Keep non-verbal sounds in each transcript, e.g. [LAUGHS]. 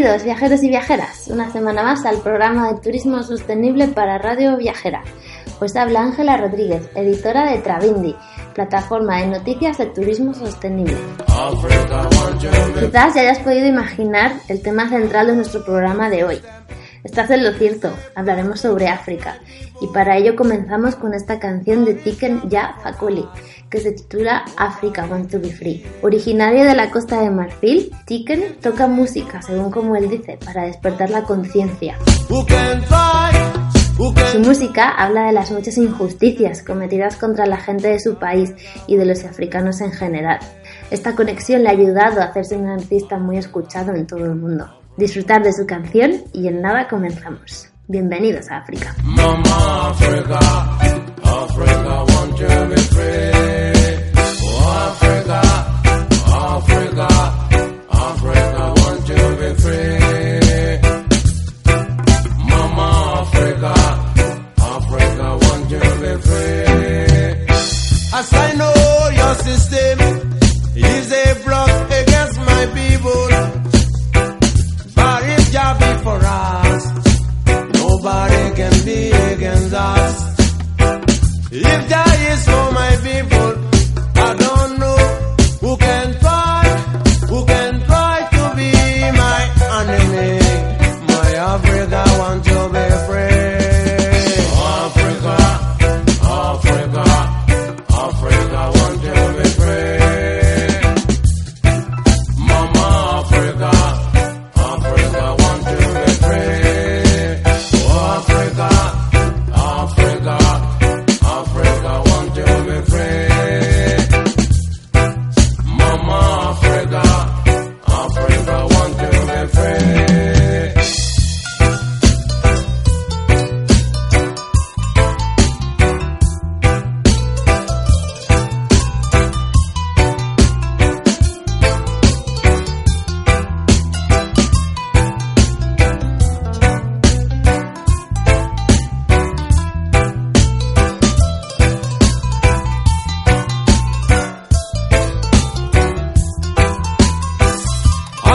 Bienvenidos viajeros y viajeras, una semana más al programa de turismo sostenible para Radio Viajera. Os habla Ángela Rodríguez, editora de Travindi, plataforma de noticias de turismo sostenible. Quizás ya hayas podido imaginar el tema central de nuestro programa de hoy. Estás en lo cierto, hablaremos sobre África y para ello comenzamos con esta canción de Tiken Ya Fakoli que se titula Africa Want to Be Free. Originario de la costa de Marfil, Tiken toca música, según como él dice, para despertar la conciencia. Su música habla de las muchas injusticias cometidas contra la gente de su país y de los africanos en general. Esta conexión le ha ayudado a hacerse un artista muy escuchado en todo el mundo. Disfrutar de su canción y en nada comenzamos. Bienvenidos a África. Mama Africa, Africa, want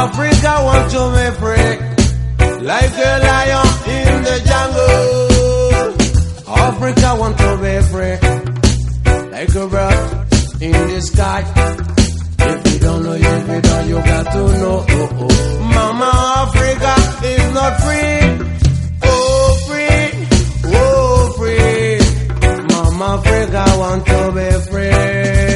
Africa want to be free, like a lion in the jungle. Africa want to be free, like a bird in the sky. If you don't know, if you don't, you got to know. Oh, oh. Mama Africa is not free. Oh, free, oh, free. Mama Africa want to be free.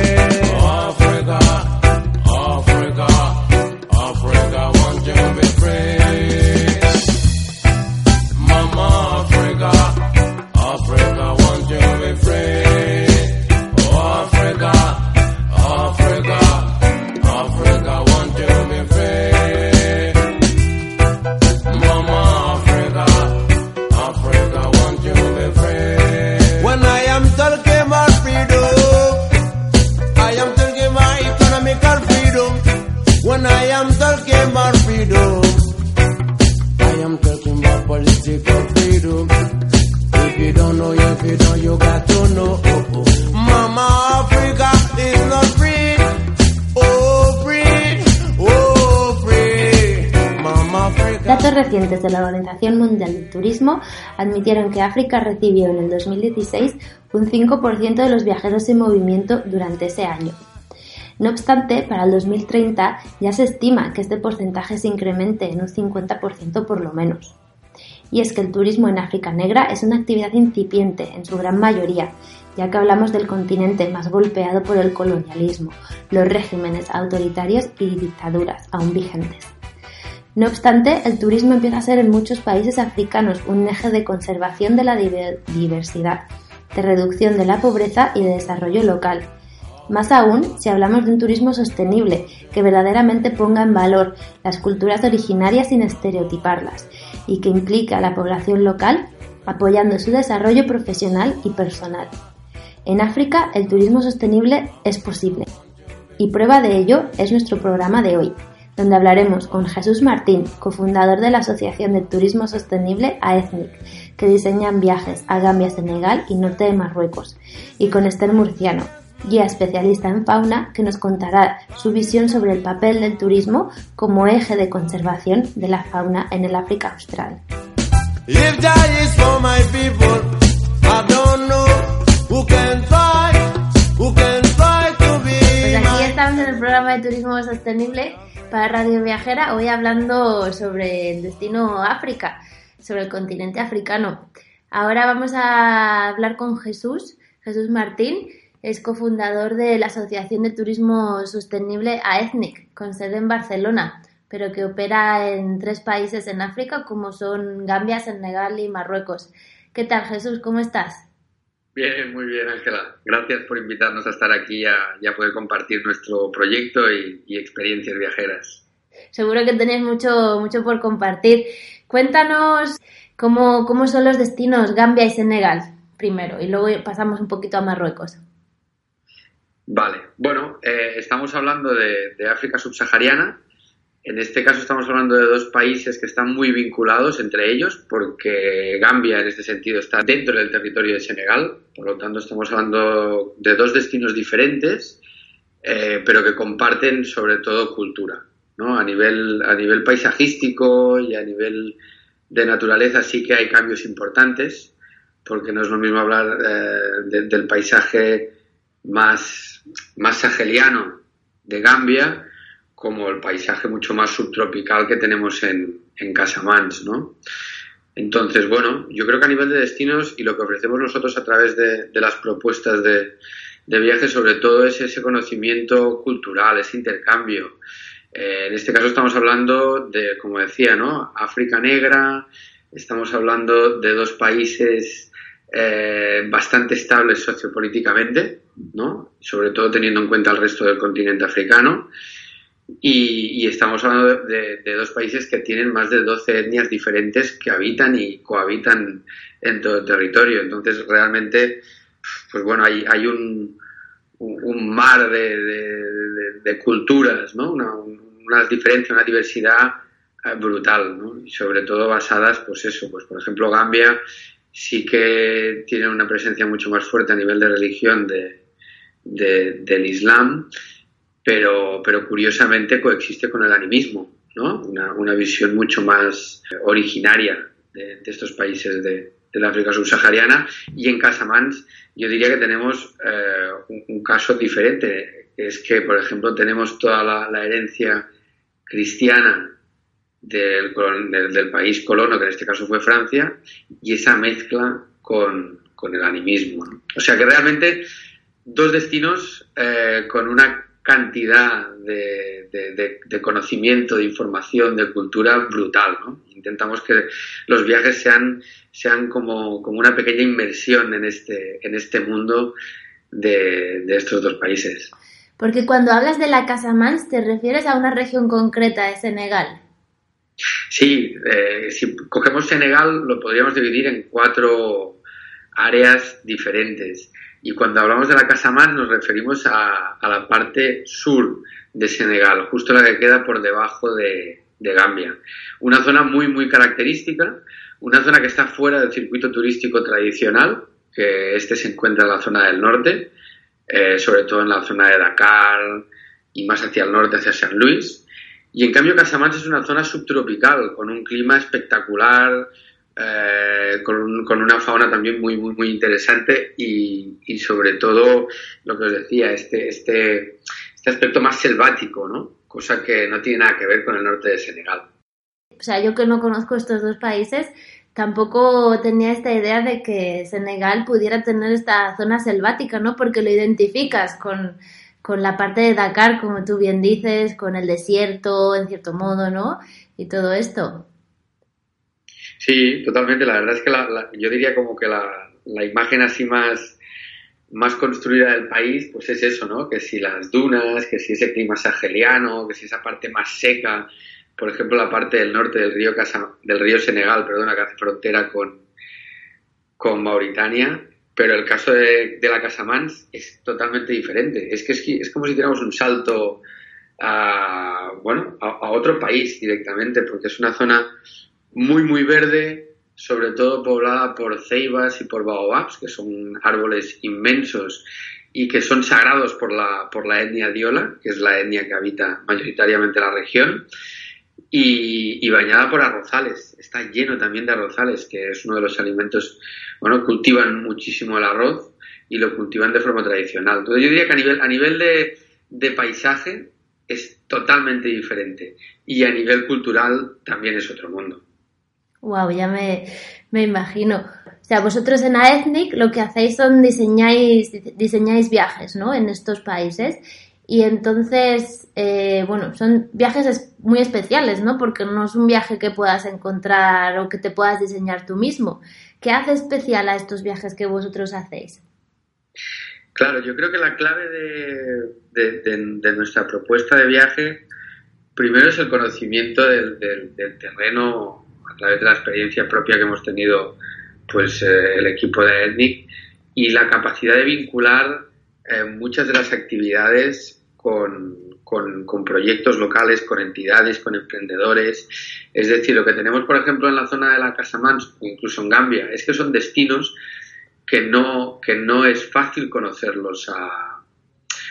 Recientes de la Organización Mundial del Turismo admitieron que África recibió en el 2016 un 5% de los viajeros en movimiento durante ese año. No obstante, para el 2030 ya se estima que este porcentaje se incremente en un 50% por lo menos. Y es que el turismo en África Negra es una actividad incipiente en su gran mayoría, ya que hablamos del continente más golpeado por el colonialismo, los regímenes autoritarios y dictaduras aún vigentes. No obstante, el turismo empieza a ser en muchos países africanos un eje de conservación de la diversidad, de reducción de la pobreza y de desarrollo local. Más aún si hablamos de un turismo sostenible que verdaderamente ponga en valor las culturas originarias sin estereotiparlas y que implique a la población local apoyando su desarrollo profesional y personal. En África el turismo sostenible es posible y prueba de ello es nuestro programa de hoy, donde hablaremos con Jesús Martín, cofundador de la Asociación de Turismo Sostenible AETNIC, que diseñan viajes a Gambia, Senegal y norte de Marruecos, y con Esther Murciano, guía especialista en fauna, que nos contará su visión sobre el papel del turismo como eje de conservación de la fauna en el África Austral. Estamos en el programa de turismo sostenible para Radio Viajera, hoy hablando sobre el destino África, sobre el continente africano. Ahora vamos a hablar con Jesús, Jesús Martín, es cofundador de la Asociación de Turismo Sostenible AETNIC, con sede en Barcelona, pero que opera en tres países en África, como son Gambia, Senegal y Marruecos. ¿Qué tal, Jesús? ¿Cómo estás? Bien, muy bien, Ángela. Gracias por invitarnos a estar aquí y a, poder compartir nuestro proyecto y, y, experiencias viajeras. Seguro que tenéis mucho, mucho por compartir. Cuéntanos cómo, cómo son los destinos Gambia y Senegal primero y luego pasamos un poquito a Marruecos. Vale, bueno, eh, estamos hablando de, de, África subsahariana. En este caso estamos hablando de dos países que están muy vinculados entre ellos, porque Gambia en este sentido está dentro del territorio de Senegal, por lo tanto estamos hablando de dos destinos diferentes, eh, pero que comparten sobre todo cultura. ¿no? A, nivel, a nivel paisajístico y a nivel de naturaleza sí que hay cambios importantes, porque no es lo mismo hablar eh, de, del paisaje más, más saheliano de Gambia como el paisaje mucho más subtropical que tenemos en, en Casamance, ¿no? Entonces, bueno, yo creo que a nivel de destinos y lo que ofrecemos nosotros a través de, de las propuestas de, de viaje, sobre todo es ese conocimiento cultural, ese intercambio. Eh, en este caso estamos hablando de, como decía, ¿no? África Negra, estamos hablando de dos países eh, bastante estables sociopolíticamente, ¿no? sobre todo teniendo en cuenta el resto del continente africano. Y, y estamos hablando de, de, dos países que tienen más de 12 etnias diferentes que habitan y cohabitan en todo el territorio. Entonces, realmente, pues bueno, hay, hay un, un mar de, culturas, ¿no? Una, una diferencia, una diversidad eh, brutal, ¿no? Y sobre todo basadas, pues eso, pues por ejemplo Gambia sí que tiene una presencia mucho más fuerte a nivel de religión de, del Islam, pero, pero curiosamente coexiste con el animismo, ¿no? Una, visión mucho más originaria de, estos países de, la África subsahariana. Y en Casamance yo diría que tenemos eh, un, caso diferente, es que, por ejemplo, tenemos toda la, herencia cristiana del, del, país colono, que en este caso fue Francia, y esa mezcla con, con el animismo. O sea que realmente dos destinos eh, con una cantidad de, de, de, conocimiento, de información, de cultura brutal. ¿no? Intentamos que los viajes sean, sean como, como una pequeña inmersión en este, en este mundo de, de estos dos países. Porque cuando hablas de la Casamance te refieres a una región concreta de Senegal. Sí, eh, si cogemos Senegal lo podríamos dividir en cuatro áreas diferentes. Y cuando hablamos de la Casamance nos referimos a, la parte sur de Senegal, justo la que queda por debajo de, de, Gambia. Una zona muy, muy característica, una zona que está fuera del circuito turístico tradicional, que este se encuentra en la zona del norte, eh, sobre todo en la zona de Dakar y más hacia el norte, hacia San Luis. Y en cambio Casamance es una zona subtropical, con un clima espectacular, eh, con, con, una fauna también muy, muy, muy interesante y, y, sobre todo, lo que os decía, este, este, este aspecto más selvático, ¿no? Cosa que no tiene nada que ver con el norte de Senegal. O sea, yo que no conozco estos dos países, tampoco tenía esta idea de que Senegal pudiera tener esta zona selvática, ¿no? Porque lo identificas con, con la parte de Dakar, como tú bien dices, con el desierto, en cierto modo, ¿no? Y todo esto. Sí, totalmente. La verdad es que la, la, yo diría como que la, la imagen así más, más construida del país, pues es eso, ¿no? Que si las dunas, que si ese clima saheliano, que si esa parte más seca, por ejemplo, la parte del norte del río, Casa, del río Senegal, perdona, que hace frontera con, con Mauritania, pero el caso de, de la Casamance es totalmente diferente. Es que es, es como si tuviéramos un salto a, bueno, a, otro país directamente, porque es una zona muy, muy verde, sobre todo poblada por ceibas y por baobabs, que son árboles inmensos y que son sagrados por la, por la etnia diola, que es la etnia que habita mayoritariamente la región y, y, bañada por arrozales. Está lleno también de arrozales, que es uno de los alimentos, bueno, cultivan muchísimo el arroz y lo cultivan de forma tradicional. Entonces yo diría que a nivel, a nivel de, de paisaje es totalmente diferente y a nivel cultural también es otro mundo. Wow, ya me, me imagino. O sea, vosotros en AETNIC lo que hacéis son diseñáis, diseñáis viajes, ¿no? En estos países y entonces, eh, bueno, son viajes muy especiales, ¿no? Porque no es un viaje que puedas encontrar o que te puedas diseñar tú mismo. ¿Qué hace especial a estos viajes que vosotros hacéis? Claro, yo creo que la clave de, de, de, de nuestra propuesta de viaje, primero es el conocimiento del, del, del, terreno a través de la experiencia propia que hemos tenido pues eh, el equipo de ETNIC y la capacidad de vincular eh, muchas de las actividades con, con, proyectos locales, con entidades, con emprendedores. Es decir, lo que tenemos, por ejemplo, en la zona de la Casamance o incluso en Gambia, es que son destinos que no, que no es fácil conocerlos a,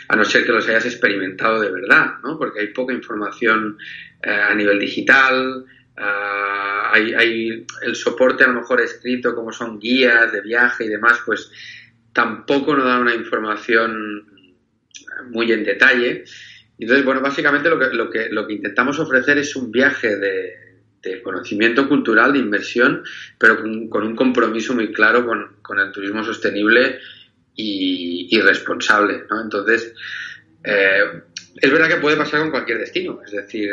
a no ser que los hayas experimentado de verdad, ¿no? Porque hay poca información eh, a nivel digital, uh, hay, el soporte a lo mejor escrito como son guías de viaje y demás, pues tampoco nos dan una información muy en detalle. Entonces, bueno, básicamente lo que, lo que, lo que intentamos ofrecer es un viaje de, de conocimiento cultural, de inversión, pero con, un compromiso muy claro con, con el turismo sostenible y, responsable. Entonces, eh, es verdad que puede pasar con cualquier destino, es decir,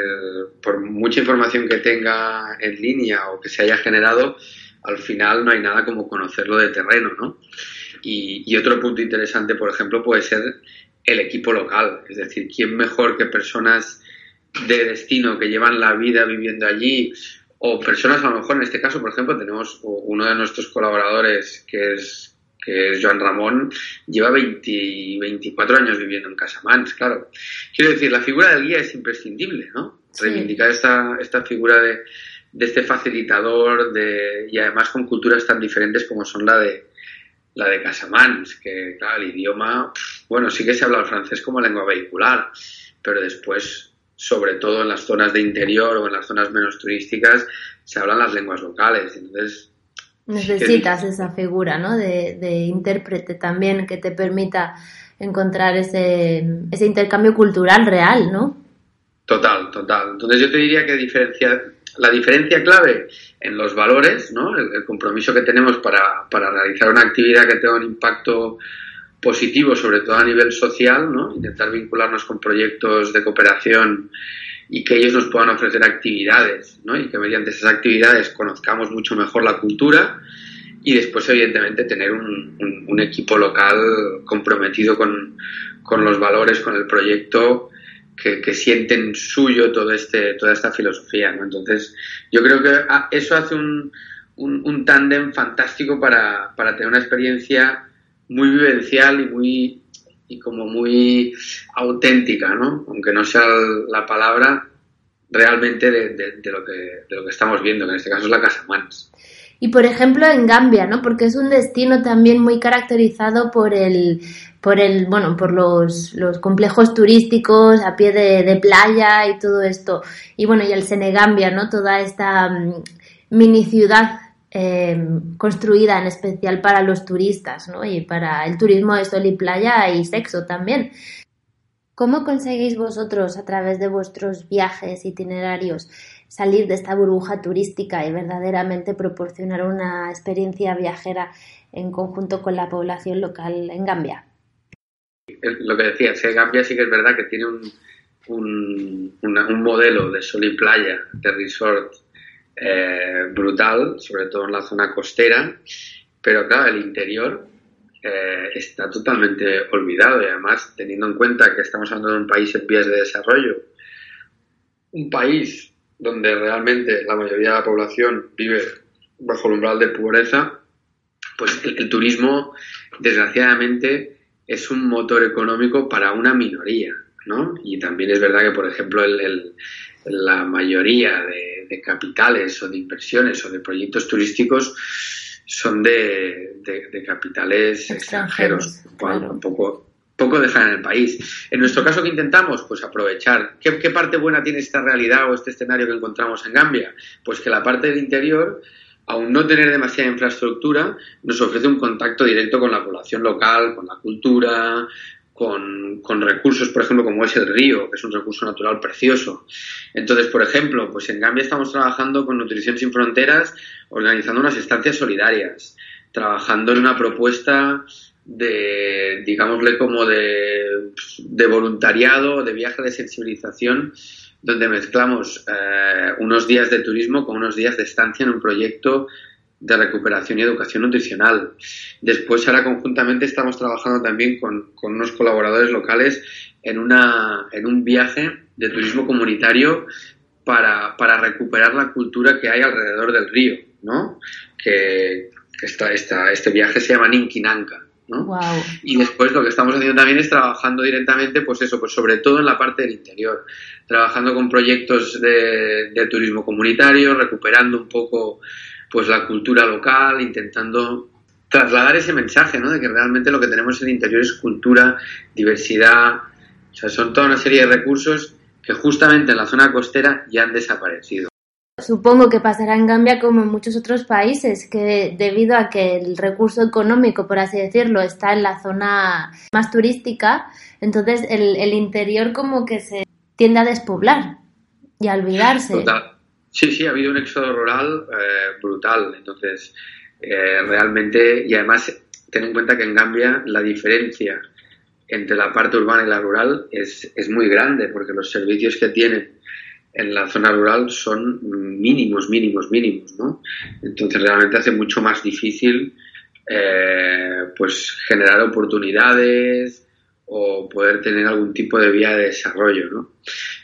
por mucha información que tenga en línea o que se haya generado, al final no hay nada como conocerlo de terreno, ¿no? Y, otro punto interesante, por ejemplo, puede ser el equipo local. Es decir, ¿quién mejor que personas de destino que llevan la vida viviendo allí? O personas, a lo mejor en este caso, por ejemplo, tenemos uno de nuestros colaboradores que es, que es Joan Ramón, lleva 20, 24 años viviendo en Casamance, claro. Quiero decir, la figura del guía es imprescindible, ¿no? Sí. Reivindicar esta, esta figura de, de este facilitador de, y además con culturas tan diferentes como son la de, la de Casamance, que claro, el idioma, bueno, sí que se habla el francés como lengua vehicular, pero después, sobre todo en las zonas de interior o en las zonas menos turísticas, se hablan las lenguas locales. Entonces, necesitas esa figura, ¿no? De, de, intérprete también que te permita encontrar ese, ese intercambio cultural real, ¿no? Total, total. Entonces yo te diría que diferencia, la diferencia clave en los valores, ¿no? el, el compromiso que tenemos para, para, realizar una actividad que tenga un impacto positivo, sobre todo a nivel social, ¿no? intentar vincularnos con proyectos de cooperación y que ellos nos puedan ofrecer actividades ¿no? y que mediante esas actividades conozcamos mucho mejor la cultura y después, evidentemente, tener un, un, equipo local comprometido con, con los valores, con el proyecto que, que, sienten suyo todo este, toda esta filosofía. ¿no? Entonces, yo creo que eso hace un, un, un tándem fantástico para, para, tener una experiencia muy vivencial y muy y como muy auténtica, ¿no? Aunque no sea la palabra realmente de, lo, que, de lo que estamos viendo, que en este caso es la Casa Mans. Y por ejemplo en Gambia, ¿no? Porque es un destino también muy caracterizado por el, por el, bueno, por los, los complejos turísticos a pie de, de, playa y todo esto. Y bueno, y el Senegambia, ¿no? Toda esta um, mini ciudad eh, construida en especial para los turistas, ¿no? Y para el turismo de sol y playa y sexo también. ¿Cómo conseguís vosotros, a través de vuestros viajes, itinerarios, salir de esta burbuja turística y verdaderamente proporcionar una experiencia viajera en conjunto con la población local en Gambia? Lo que decía, Gambia sí que es verdad que tiene un modelo de sol y playa, de resort eh, brutal, sobre todo en la zona costera, pero claro, el interior eh, está totalmente olvidado y además teniendo en cuenta que estamos hablando de un país en vías de desarrollo, un país donde realmente la mayoría de la población vive bajo el umbral de pobreza, pues el, turismo desgraciadamente es un motor económico para una minoría, ¿no? Y también es verdad que, por ejemplo, el, la mayoría de, de capitales o de inversiones o de proyectos turísticos son de, de, capitales extranjeros, un poco, poco dejan en el país. En nuestro caso, ¿qué intentamos? Pues aprovechar. ¿Qué, ¿Qué, parte buena tiene esta realidad o este escenario que encontramos en Gambia? Pues que la parte del interior, aun no tener demasiada infraestructura, nos ofrece un contacto directo con la población local, con la cultura, con, con, recursos, por ejemplo, como es el río, que es un recurso natural precioso. Entonces, por ejemplo, pues en Gambia estamos trabajando con Nutrición Sin Fronteras, organizando unas estancias solidarias, trabajando en una propuesta de, digámosle, como de, de voluntariado, de viaje de sensibilización, donde mezclamos eh, unos días de turismo con unos días de estancia en un proyecto de recuperación y educación nutricional. Después, ahora conjuntamente estamos trabajando también con, unos colaboradores locales en, una, en un viaje de turismo comunitario para, para recuperar la cultura que hay alrededor del río, ¿no? Que esta, esta, este viaje se llama Ninkinanka. ¿no? Y después lo que estamos haciendo también es trabajando directamente, pues eso, pues sobre todo en la parte del interior, trabajando con proyectos de, de turismo comunitario, recuperando un poco pues la cultura local, intentando trasladar ese mensaje, ¿no? De que realmente lo que tenemos en el interior es cultura, diversidad, o sea, son toda una serie de recursos que justamente en la zona costera ya han desaparecido. Supongo que pasará en Gambia como en muchos otros países, que debido a que el recurso económico, por así decirlo, está en la zona más turística, entonces el, el interior como que se tiende a despoblar y a olvidarse. Sí, sí, ha habido un éxodo rural eh, brutal. Entonces, eh, realmente, y además, ten en cuenta que en Gambia la diferencia entre la parte urbana y la rural es, es muy grande, porque los servicios que tienen en la zona rural son mínimos, mínimos, mínimos, ¿no? Entonces, realmente hace mucho más difícil eh, pues generar oportunidades, o poder tener algún tipo de vía de desarrollo, ¿no?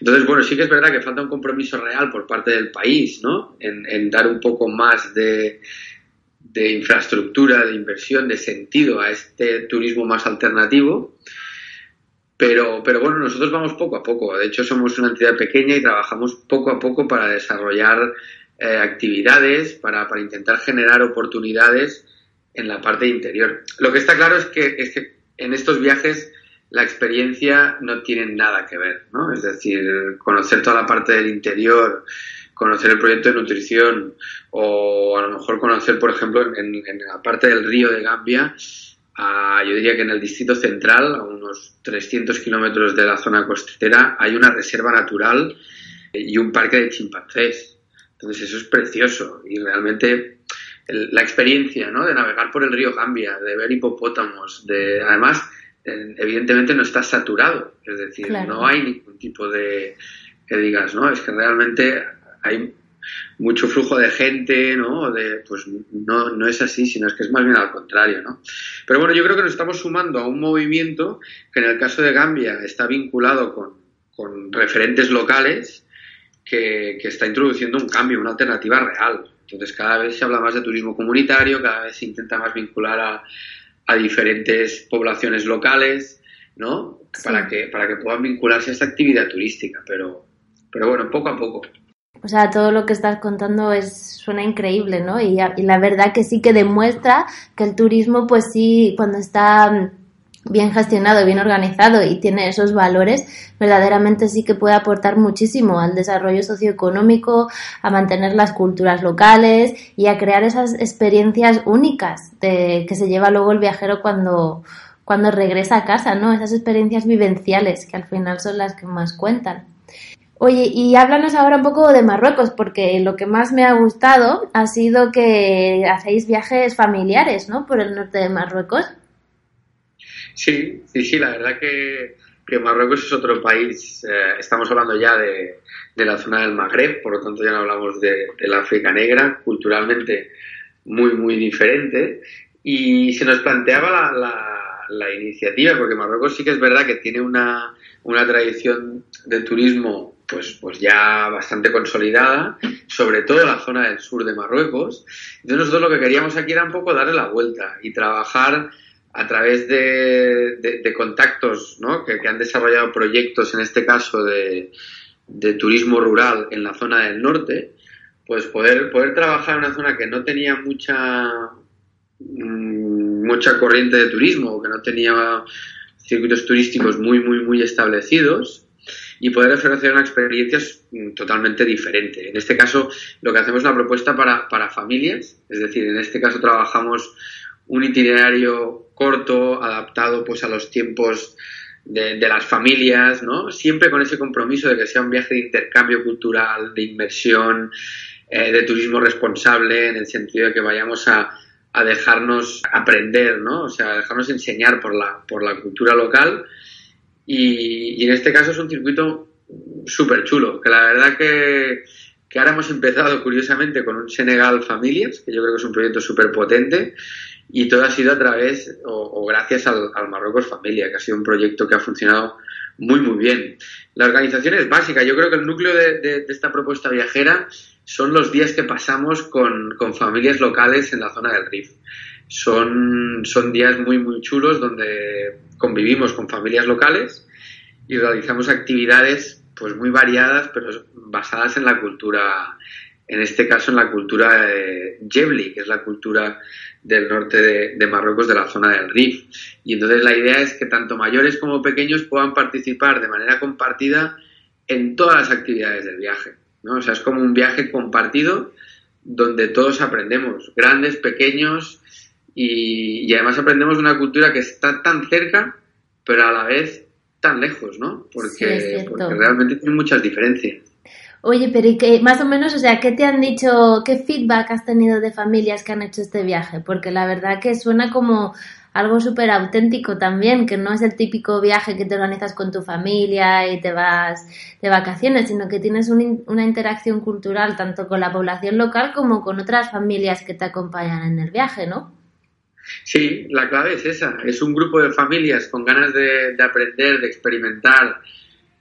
Entonces, bueno, sí que es verdad que falta un compromiso real por parte del país, ¿no? En, dar un poco más de, infraestructura, de inversión, de sentido a este turismo más alternativo. Pero, pero bueno, nosotros vamos poco a poco. De hecho, somos una entidad pequeña y trabajamos poco a poco para desarrollar eh, actividades, para, para intentar generar oportunidades en la parte interior. Lo que está claro es que, es que en estos viajes la experiencia no tiene nada que ver, ¿no? Es decir, conocer toda la parte del interior, conocer el proyecto de nutrición o a lo mejor conocer, por ejemplo, en, la parte del río de Gambia, yo diría que en el distrito central, a unos 300 kilómetros de la zona costera, hay una reserva natural y un parque de chimpancés. Entonces eso es precioso y realmente la experiencia ¿no? de navegar por el río Gambia, de ver hipopótamos, de además evidentemente no está saturado, es decir, no hay ningún tipo de que digas, ¿no? Es que realmente hay mucho flujo de gente, ¿no? De, pues no, no es así, sino es que es más bien al contrario, ¿no? Pero bueno, yo creo que nos estamos sumando a un movimiento que en el caso de Gambia está vinculado con, con referentes locales que, que, está introduciendo un cambio, una alternativa real. Entonces cada vez se habla más de turismo comunitario, cada vez se intenta más vincular a, a diferentes poblaciones locales, ¿no? Para, que, para que puedan vincularse a esta actividad turística, pero, pero bueno, poco a poco. O sea, todo lo que estás contando es suena increíble, ¿no? Y, y la verdad que sí que demuestra que el turismo, pues sí, cuando está bien gestionado, bien organizado y tiene esos valores, verdaderamente sí que puede aportar muchísimo al desarrollo socioeconómico, a mantener las culturas locales y a crear esas experiencias únicas de, que se lleva luego el viajero cuando, cuando regresa a casa, ¿no? Esas experiencias vivenciales que al final son las que más cuentan. Oye, y háblanos ahora un poco de Marruecos, porque lo que más me ha gustado ha sido que hacéis viajes familiares, ¿no? Por el norte de Marruecos. Sí, sí, sí, la verdad que, Marruecos es otro país, eh, estamos hablando ya de, de, la zona del Magreb, por lo tanto ya no hablamos de, del África Negra, culturalmente muy, muy diferente, y se nos planteaba la, la, la, iniciativa, porque Marruecos sí que es verdad que tiene una, una tradición de turismo pues, pues ya bastante consolidada, sobre todo la zona del sur de Marruecos. Entonces nosotros lo que queríamos aquí era un poco darle la vuelta y trabajar a través de, de, contactos que, que, han desarrollado proyectos, en este caso de, de, turismo rural en la zona del norte, pues poder, poder trabajar en una zona que no tenía mucha, mucha corriente de turismo, que no tenía circuitos turísticos muy, muy, muy establecidos y poder ofrecer una experiencia totalmente diferente. En este caso, lo que hacemos es una propuesta para, para familias, es decir, en este caso trabajamos un itinerario corto, adaptado pues a los tiempos de, las familias, ¿no? Siempre con ese compromiso de que sea un viaje de intercambio cultural, de inversión, eh, de turismo responsable, en el sentido de que vayamos a, a dejarnos aprender, ¿no? O sea, a dejarnos enseñar por la, por la cultura local. Y, y en este caso es un circuito súper chulo, que la verdad que, que ahora hemos empezado curiosamente con un Senegal Familias, que yo creo que es un proyecto súper potente, y todo ha sido a través o, o gracias al, al, Marruecos Familia, que ha sido un proyecto que ha funcionado muy, muy bien. La organización es básica. Yo creo que el núcleo de, de, de esta propuesta viajera son los días que pasamos con, con, familias locales en la zona del Rif. Son, son días muy, muy chulos donde convivimos con familias locales y realizamos actividades pues muy variadas, pero basadas en la cultura, en este caso en la cultura de Jebli, que es la cultura del norte de, de, Marruecos, de la zona del Rif. Y entonces la idea es que tanto mayores como pequeños puedan participar de manera compartida en todas las actividades del viaje. ¿no? O sea, es como un viaje compartido donde todos aprendemos, grandes, pequeños, y, y además aprendemos de una cultura que está tan cerca, pero a la vez tan lejos, ¿no? Porque, sí, porque realmente tiene muchas diferencias. Oye, pero ¿y qué, más o menos, o sea, qué te han dicho, qué feedback has tenido de familias que han hecho este viaje? Porque la verdad que suena como algo súper auténtico también, que no es el típico viaje que te organizas con tu familia y te vas de vacaciones, sino que tienes un, una interacción cultural tanto con la población local como con otras familias que te acompañan en el viaje, ¿no? Sí, la clave es esa, es un grupo de familias con ganas de, de aprender, de experimentar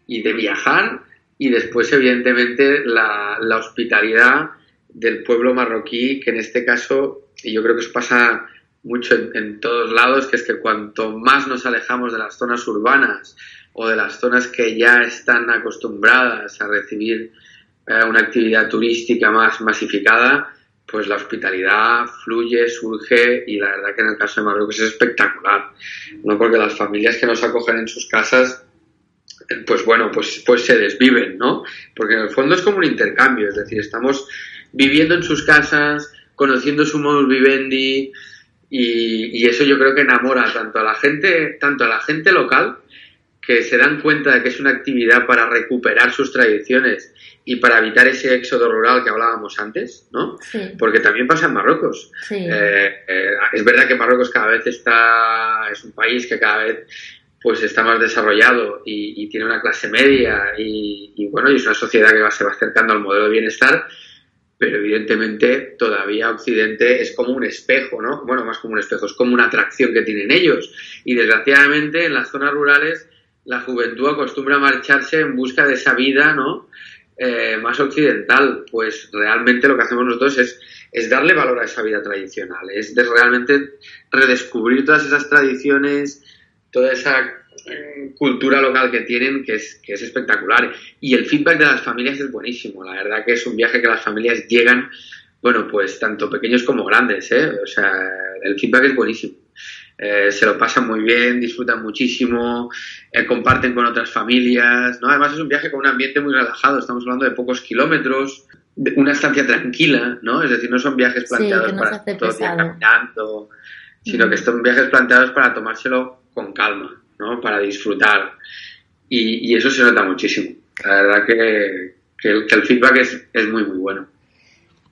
y de viajar y después, evidentemente, la, hospitalidad del pueblo marroquí, que en este caso, y yo creo que eso pasa mucho en, en, todos lados, que es que cuanto más nos alejamos de las zonas urbanas o de las zonas que ya están acostumbradas a recibir eh, una actividad turística más masificada, pues la hospitalidad fluye, surge y la verdad que en el caso de Marruecos es espectacular, ¿no? Porque las familias que nos acogen en sus casas pues bueno, pues, pues se desviven, ¿no? Porque en el fondo es como un intercambio, es decir, estamos viviendo en sus casas, conociendo su modus vivendi y, y, eso yo creo que enamora tanto a la gente, tanto a la gente local que se dan cuenta de que es una actividad para recuperar sus tradiciones y para evitar ese éxodo rural que hablábamos antes, ¿no? Sí. Porque también pasa en Marruecos. Sí. Eh, eh, es verdad que Marruecos cada vez está, es un país que cada vez pues está más desarrollado y, tiene una clase media y, bueno, y es una sociedad que va, se va acercando al modelo de bienestar, pero evidentemente todavía Occidente es como un espejo, ¿no? Bueno, más como un espejo, es como una atracción que tienen ellos. Y desgraciadamente en las zonas rurales la juventud acostumbra a marcharse en busca de esa vida, ¿no? Eh, más occidental, pues realmente lo que hacemos nosotros es, es darle valor a esa vida tradicional, es realmente redescubrir todas esas tradiciones, toda esa eh, cultura local que tienen que es, que es espectacular. Y el feedback de las familias es buenísimo. La verdad que es un viaje que las familias llegan, bueno, pues tanto pequeños como grandes, ¿eh? O sea, el feedback es buenísimo. Eh, se lo pasan muy bien, disfrutan muchísimo, eh, comparten con otras familias, ¿no? Además es un viaje con un ambiente muy relajado, estamos hablando de pocos kilómetros, de una estancia tranquila, ¿no? Es decir, no son viajes planteados sí, para todo el día caminando, sino mm. que son viajes planteados para tomárselo con calma, ¿no? Para disfrutar. Y, y eso se nota muchísimo. La verdad que, el, feedback es, muy, muy bueno.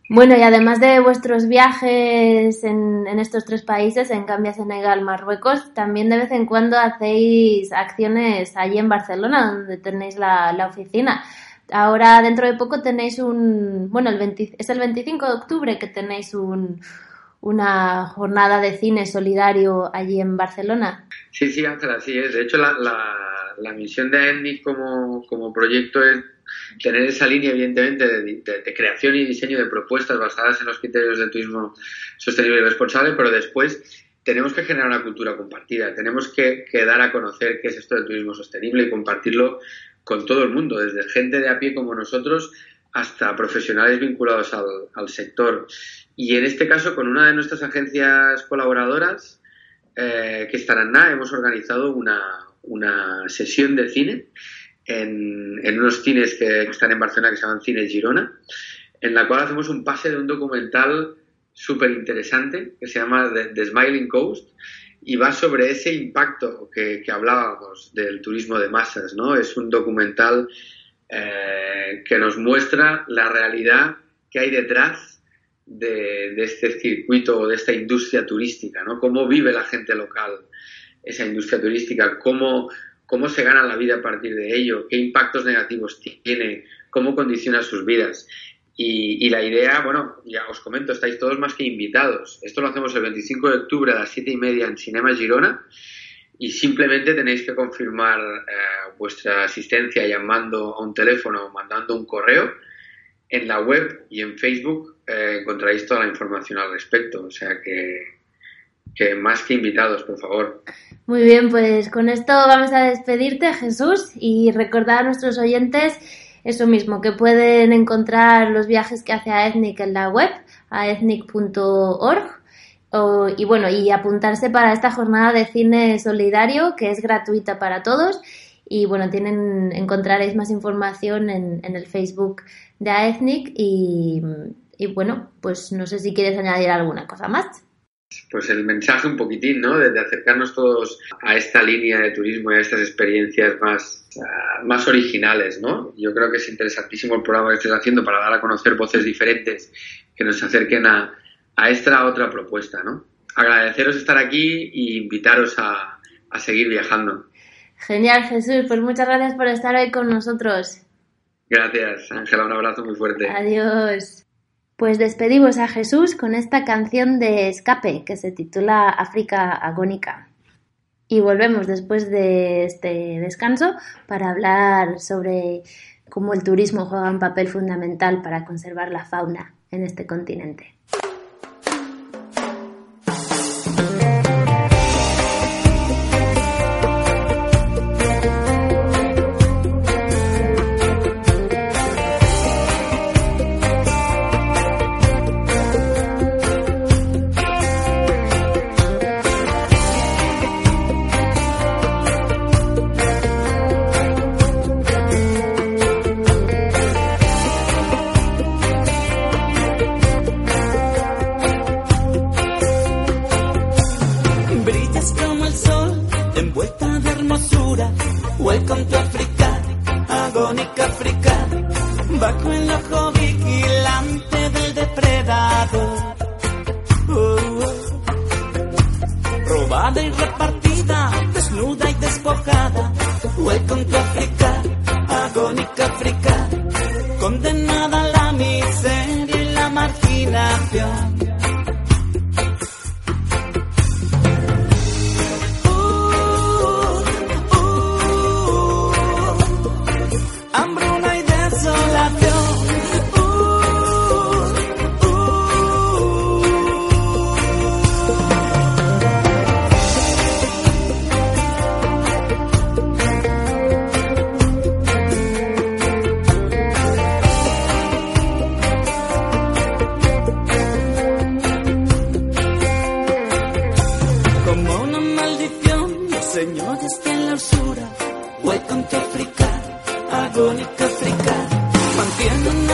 Bueno, y además de vuestros viajes en, en, estos tres países, en Gambia, Senegal, Marruecos, también de vez en cuando hacéis acciones allí en Barcelona, donde tenéis la, la oficina. Ahora, dentro de poco, tenéis un. Bueno, el 20, es el 25 de octubre que tenéis un, una jornada de cine solidario allí en Barcelona. Sí, sí, Ángela, así es. De hecho, la, la, misión de ENNIC como, como proyecto es tener esa línea, evidentemente, de, de, de, creación y diseño de propuestas basadas en los criterios del turismo sostenible y responsable, pero después tenemos que generar una cultura compartida, tenemos que, que, dar a conocer qué es esto del turismo sostenible y compartirlo con todo el mundo, desde gente de a pie como nosotros hasta profesionales vinculados al, al sector. Y en este caso, con una de nuestras agencias colaboradoras, eh, que estará en hemos organizado una, una sesión de cine en, en unos cines que, están en Barcelona que se llaman Cines Girona, en la cual hacemos un pase de un documental súper interesante que se llama The, The, Smiling Coast y va sobre ese impacto que, que, hablábamos del turismo de masas, ¿no? Es un documental eh, que nos muestra la realidad que hay detrás de, de, este circuito o de esta industria turística, ¿no? Cómo vive la gente local esa industria turística, cómo cómo se gana la vida a partir de ello, qué impactos negativos tiene, cómo condiciona sus vidas. Y, y, la idea, bueno, ya os comento, estáis todos más que invitados. Esto lo hacemos el 25 de octubre a las 7 y media en Cinema Girona y simplemente tenéis que confirmar eh, vuestra asistencia llamando a un teléfono o mandando un correo. En la web y en Facebook eh, encontraréis toda la información al respecto. O sea que, más que invitados, por favor. Muy bien, pues con esto vamos a despedirte, Jesús, y recordar a nuestros oyentes eso mismo, que pueden encontrar los viajes que hace AETNIC en la web, aethnic.org, y bueno, y apuntarse para esta jornada de cine solidario, que es gratuita para todos. Y bueno, tienen, encontraréis más información en, en el Facebook de AETNIC y, bueno, pues no sé si quieres añadir alguna cosa más pues el mensaje un poquitín, ¿no? De, acercarnos todos a esta línea de turismo y a estas experiencias más, uh, más originales, ¿no? Yo creo que es interesantísimo el programa que estés haciendo para dar a conocer voces diferentes que nos acerquen a, a esta otra propuesta, ¿no? Agradeceros estar aquí e invitaros a, a seguir viajando. Genial, Jesús. Pues muchas gracias por estar hoy con nosotros. Gracias, Ángela. Un abrazo muy fuerte. Adiós. Pues despedimos a Jesús con esta canción de escape que se titula África Agónica. Y volvemos después de este descanso para hablar sobre cómo el turismo juega un papel fundamental para conservar la fauna en este continente. senyores fent l'orsura, hueco entre africà, agònic africà, mantienen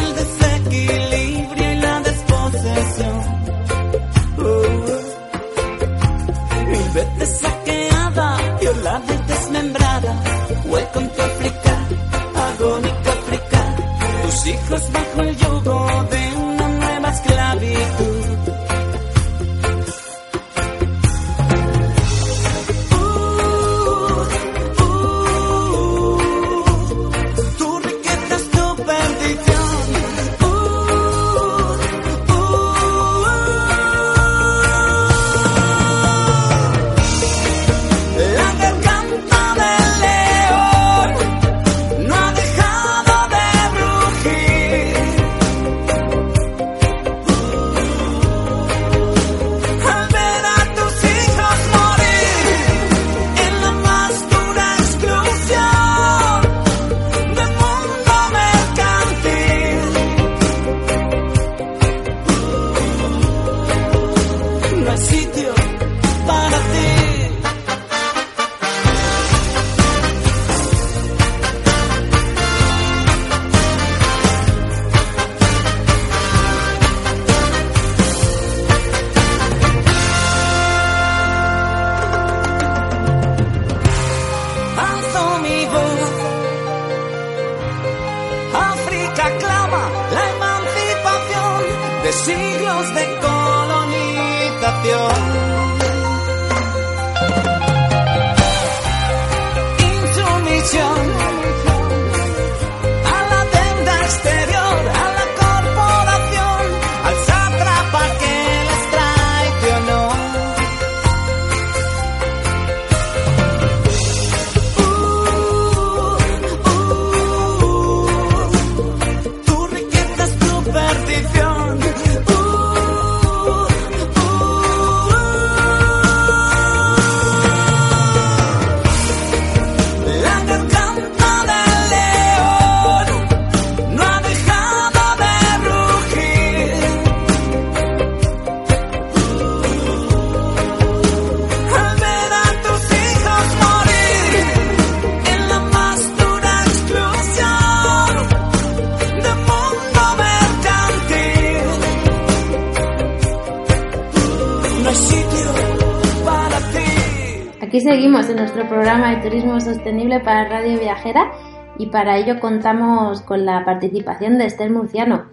Seguimos en nuestro programa de turismo sostenible para Radio Viajera y para ello contamos con la participación de Esther Murciano.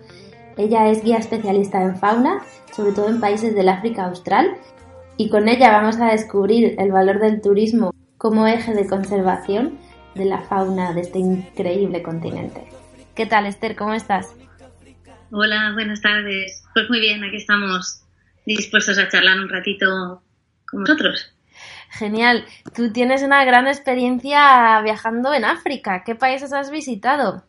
Ella es guía especialista en fauna, sobre todo en países del África Austral, y con ella vamos a descubrir el valor del turismo como eje de conservación de la fauna de este increíble continente. ¿Qué tal, Esther? ¿Cómo estás? Hola, buenas tardes. Pues muy bien, aquí estamos dispuestos a charlar un ratito con vosotros. Genial. Tú tienes una gran experiencia viajando en África. ¿Qué países has visitado?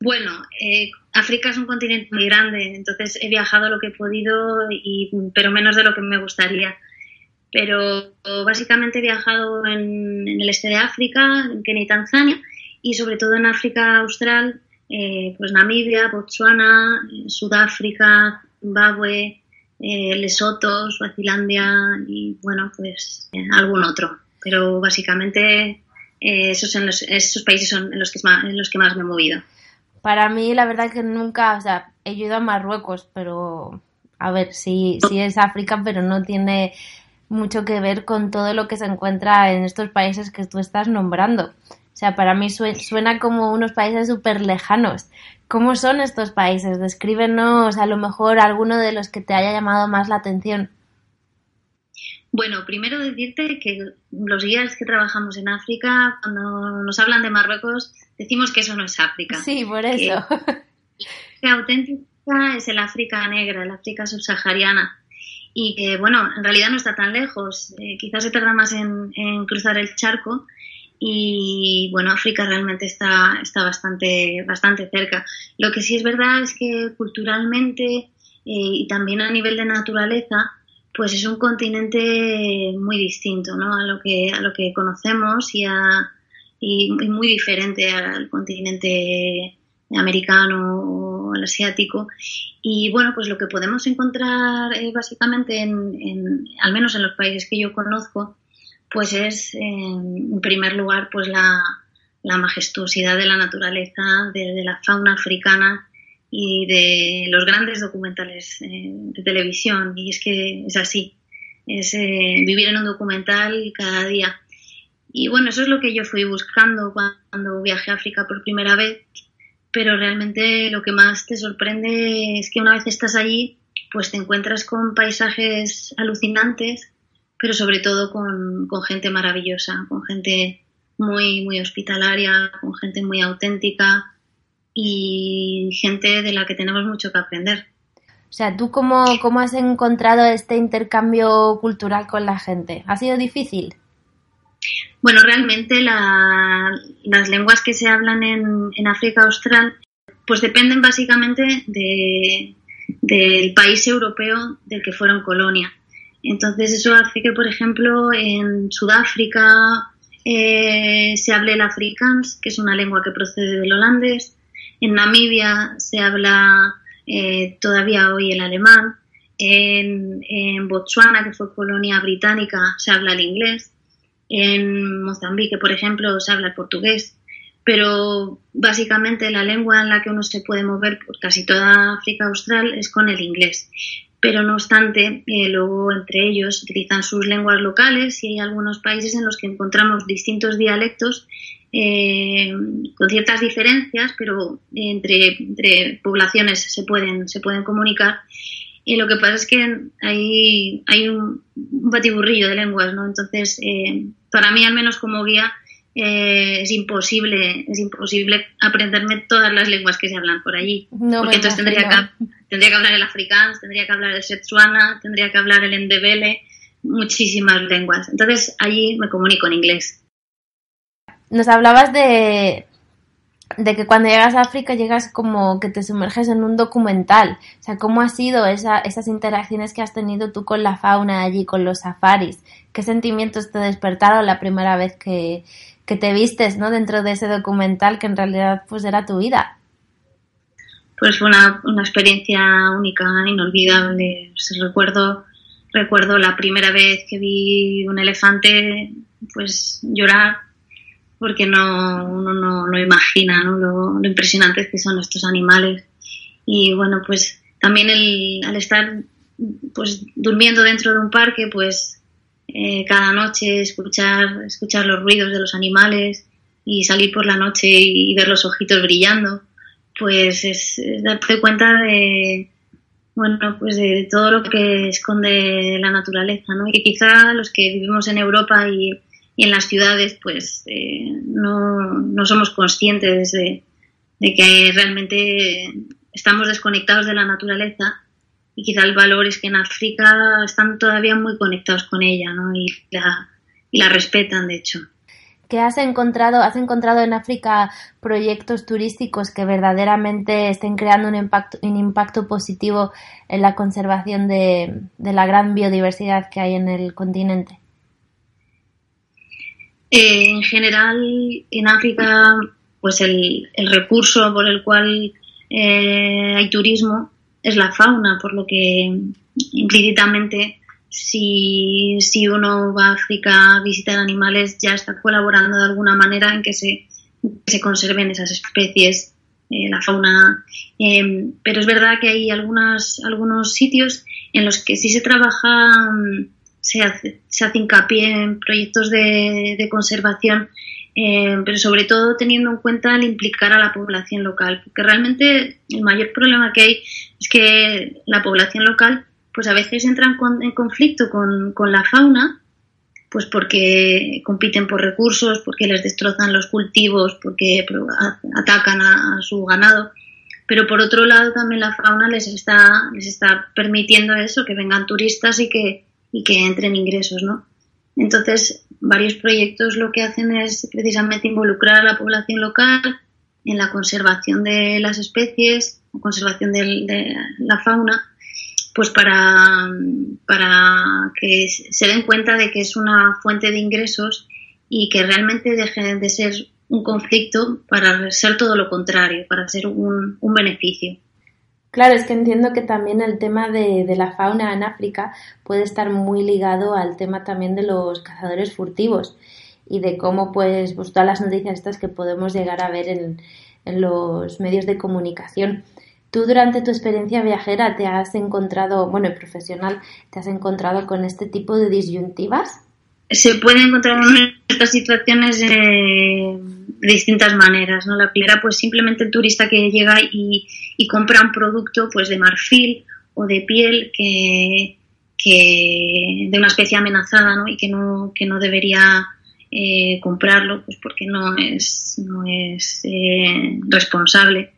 Bueno, eh, África es un continente muy grande, entonces he viajado lo que he podido, y, pero menos de lo que me gustaría. Pero básicamente he viajado en, el este de África, en Kenia y Tanzania, y sobre todo en África Austral, eh, pues Namibia, Botswana, eh, Sudáfrica, Zimbabue, eh, Lesoto, Suazilandia y bueno, pues eh, algún otro. Pero básicamente eh, esos, los, esos países son en los, que más, los que más me he movido. Para mí, la verdad que nunca, o sea, he ido a Marruecos, pero a ver, sí, sí es África, pero no tiene mucho que ver con todo lo que se encuentra en estos países que tú estás nombrando. O sea, para mí sue- suena como unos países súper lejanos. ¿Cómo son estos países? Descríbenos a lo mejor alguno de los que te haya llamado más la atención. Bueno, primero decirte que los guías que trabajamos en África, cuando nos hablan de Marruecos, decimos que eso no es África. Sí, por eso. [LAUGHS] que auténtica es el África negra, el África subsahariana. Y que, bueno, en realidad no está tan lejos. Eh, quizás se tarda más en, en, cruzar el charco. Y bueno, África realmente está, está bastante, bastante cerca. Lo que sí es verdad es que culturalmente eh, y también a nivel de naturaleza, pues es un continente muy distinto ¿no? a, lo que, a lo que conocemos y, a, y, muy diferente al continente americano o el asiático. Y bueno, pues lo que podemos encontrar eh, básicamente, en, en, al menos en los países que yo conozco, pues es en primer lugar pues la, la majestuosidad de la naturaleza, de, la fauna africana y de los grandes documentales eh, de televisión. Y es que es así, es eh, vivir en un documental cada día. Y bueno, eso es lo que yo fui buscando cuando viajé a África por primera vez pero realmente lo que más te sorprende es que una vez estás allí, pues te encuentras con paisajes alucinantes, pero sobre todo con, con gente maravillosa, con gente muy, muy hospitalaria, con gente muy auténtica y gente de la que tenemos mucho que aprender. O sea, ¿tú cómo, cómo has encontrado este intercambio cultural con la gente? ¿Ha sido difícil? Bueno, realmente la, las lenguas que se hablan en, en, África Austral pues dependen básicamente de, del país europeo del que fueron colonia. Entonces eso hace que, por ejemplo, en Sudáfrica eh, se hable el afrikaans, que es una lengua que procede del holandés. En Namibia se habla eh, todavía hoy el alemán. En, en Botswana, que fue colonia británica, se habla el inglés. En Mozambique, por ejemplo, se habla el portugués, pero básicamente la lengua en la que uno se puede mover por casi toda África Austral es con el inglés. Pero no obstante, eh, luego entre ellos utilizan sus lenguas locales y hay algunos países en los que encontramos distintos dialectos eh, con ciertas diferencias, pero entre, entre poblaciones se pueden, se pueden comunicar. Y lo que pasa es que hay, hay un, un batiburrillo de lenguas, ¿no? Entonces, eh, para mí, al menos como guía, eh, es imposible, es imposible aprenderme todas las lenguas que se hablan por allí. No porque entonces tendría que, imagino. tendría que hablar el afrikaans, tendría que hablar el setsuana, tendría que hablar el endebele, muchísimas lenguas. Entonces allí me comunico en inglés. Nos hablabas de, de que cuando llegas a África llegas como que te sumerges en un documental. O sea, ¿cómo ha sido esa, esas interacciones que has tenido tú con la fauna allí, con los safaris? ¿Qué sentimientos te despertaron la primera vez que, que te vistes ¿no? dentro de ese documental que en realidad pues era tu vida? Pues fue una, una experiencia única, inolvidable. Recuerdo, recuerdo la primera vez que vi un elefante, pues llorar, porque no, uno no lo imagina, ¿no? Lo, lo impresionantes que son estos animales. Y bueno, pues también el, al estar pues durmiendo dentro de un parque, pues eh, cada noche escuchar, escuchar los ruidos de los animales y salir por la noche y ver los ojitos brillando, pues es, darte cuenta de, bueno, pues de todo lo que esconde la naturaleza, ¿no? Y quizá los que vivimos en Europa y, en las ciudades, pues eh, no, no somos conscientes de, de que realmente estamos desconectados de la naturaleza y quizá el valor es que en África están todavía muy conectados con ella, ¿no? Y la, y la respetan, de hecho. ¿Qué has encontrado? ¿Has encontrado en África proyectos turísticos que verdaderamente estén creando un impacto, un impacto positivo en la conservación de, la gran biodiversidad que hay en el continente? Eh, en general, en África, pues el, el recurso por el cual eh, hay turismo es la fauna, por lo que implícitamente si, si uno va a África a visitar animales ya está colaborando de alguna manera en que se, se conserven esas especies, eh, la fauna. Eh, pero es verdad que hay algunas, algunos sitios en los que sí se trabaja, mm, se hace, se hace hincapié en proyectos de, de conservación eh, pero sobre todo teniendo en cuenta el implicar a la población local, porque realmente el mayor problema que hay es que la población local pues a veces entra en, con- en conflicto con, con la fauna, pues porque compiten por recursos, porque les destrozan los cultivos, porque atacan a, su ganado, pero por otro lado también la fauna les está, les está permitiendo eso, que vengan turistas y que, y que entren ingresos, ¿no? Entonces, varios proyectos lo que hacen es precisamente involucrar a la población local en la conservación de las especies, conservación de la fauna, pues para, para que se den cuenta de que es una fuente de ingresos y que realmente deje de ser un conflicto para ser todo lo contrario, para ser un, un beneficio. Claro, es que entiendo que también el tema de, de la fauna en África puede estar muy ligado al tema también de los cazadores furtivos y de cómo, pues, pues todas las noticias estas que podemos llegar a ver en, en los medios de comunicación. Tú durante tu experiencia viajera te has encontrado, bueno, y profesional, te has encontrado con este tipo de disyuntivas. se puede encontrar en estas situaciones de distintas maneras, ¿no? La primera, pues simplemente el turista que llega y, compra un producto pues de marfil o de piel que, que de una especie amenazada, ¿no? Y que no, que no debería eh, comprarlo, pues porque no es, no es eh, responsable.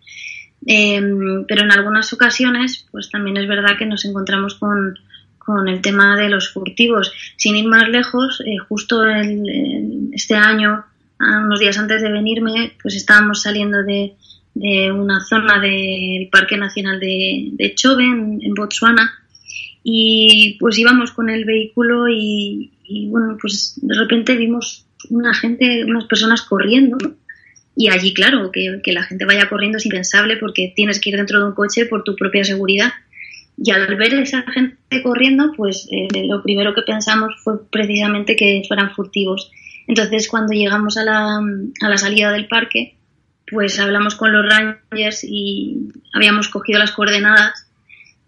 Eh, pero en algunas ocasiones, pues también es verdad que nos encontramos con, con el tema de los furtivos. Sin ir más lejos, eh, justo el- este año, a unos días antes de venirme, pues estábamos saliendo de, de una zona del Parque Nacional de, de Chobe, en, en Botswana, y pues íbamos con el vehículo y, y, bueno, pues de repente vimos una gente, unas personas corriendo. Y allí, claro, que, que la gente vaya corriendo es impensable porque tienes que ir dentro de un coche por tu propia seguridad. Y al ver esa gente corriendo, pues eh, lo primero que pensamos fue precisamente que fueran furtivos. Entonces, cuando llegamos a la, a la salida del parque, pues hablamos con los rangers y habíamos cogido las coordenadas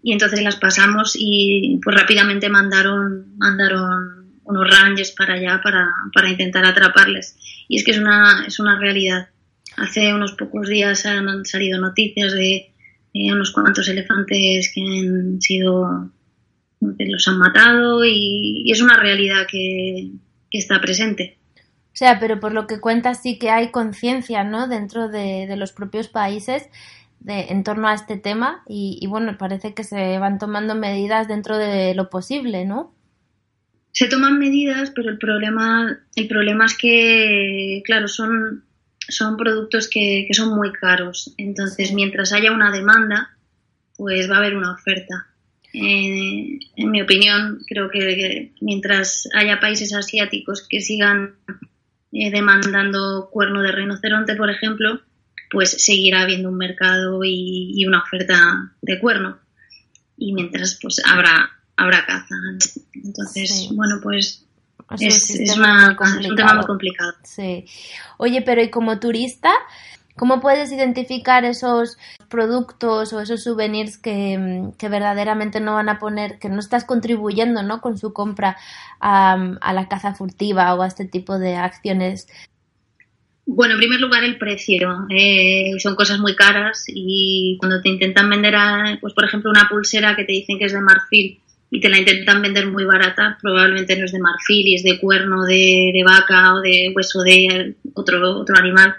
y entonces las pasamos y pues rápidamente mandaron, mandaron unos rangers para allá para, para intentar atraparles. Y es que es una, es una realidad. Hace unos pocos días han salido noticias de eh, unos cuantos elefantes que han sido que los han matado y, y es una realidad que, que está presente. O sea, pero por lo que cuentas sí que hay conciencia, ¿no? Dentro de, de los propios países de, en torno a este tema y, y, bueno, parece que se van tomando medidas dentro de lo posible, ¿no? Se toman medidas, pero el problema, el problema es que, claro, son, son productos que, que son muy caros. Entonces, mientras haya una demanda, pues va a haber una oferta. Eh, en mi opinión, creo que, que, mientras haya países asiáticos que sigan eh, demandando cuerno de rinoceronte, por ejemplo, pues seguirá habiendo un mercado y, y, una oferta de cuerno. Y mientras, pues habrá, habrá caza. Entonces, sí. bueno, pues es, es, es, una, es, un tema muy complicado. Sí. Oye, pero ¿y como turista? ¿Cómo puedes identificar esos productos o esos souvenirs que, que, verdaderamente no van a poner, que no estás contribuyendo ¿no? con su compra a, a la caza furtiva o a este tipo de acciones? Bueno, en primer lugar el precio. Eh, son cosas muy caras y cuando te intentan vender, a, pues por ejemplo, una pulsera que te dicen que es de marfil y te la intentan vender muy barata, probablemente no es de marfil y es de cuerno de, de vaca o de hueso de otro, otro animal.